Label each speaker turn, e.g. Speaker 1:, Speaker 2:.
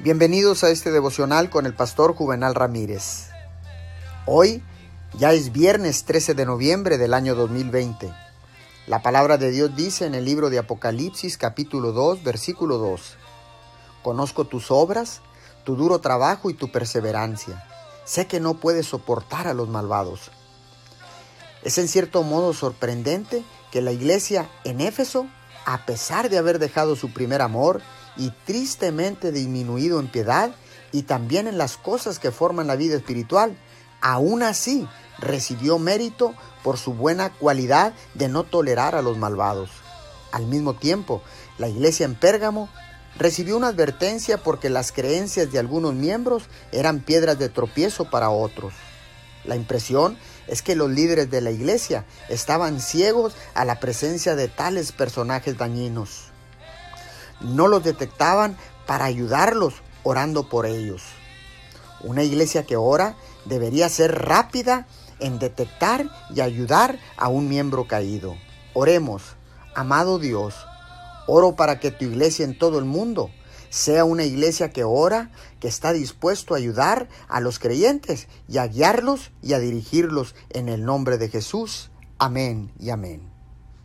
Speaker 1: Bienvenidos a este devocional con el pastor Juvenal Ramírez. Hoy ya es viernes 13 de noviembre del año 2020. La palabra de Dios dice en el libro de Apocalipsis capítulo 2 versículo 2. Conozco tus obras, tu duro trabajo y tu perseverancia. Sé que no puedes soportar a los malvados. Es en cierto modo sorprendente que la iglesia en Éfeso, a pesar de haber dejado su primer amor, y tristemente disminuido en piedad y también en las cosas que forman la vida espiritual, aún así recibió mérito por su buena cualidad de no tolerar a los malvados. Al mismo tiempo, la iglesia en Pérgamo recibió una advertencia porque las creencias de algunos miembros eran piedras de tropiezo para otros. La impresión es que los líderes de la iglesia estaban ciegos a la presencia de tales personajes dañinos no los detectaban para ayudarlos orando por ellos. Una iglesia que ora debería ser rápida en detectar y ayudar a un miembro caído. Oremos, amado Dios, oro para que tu iglesia en todo el mundo sea una iglesia que ora, que está dispuesto a ayudar a los creyentes y a guiarlos y a dirigirlos en el nombre de Jesús. Amén y amén.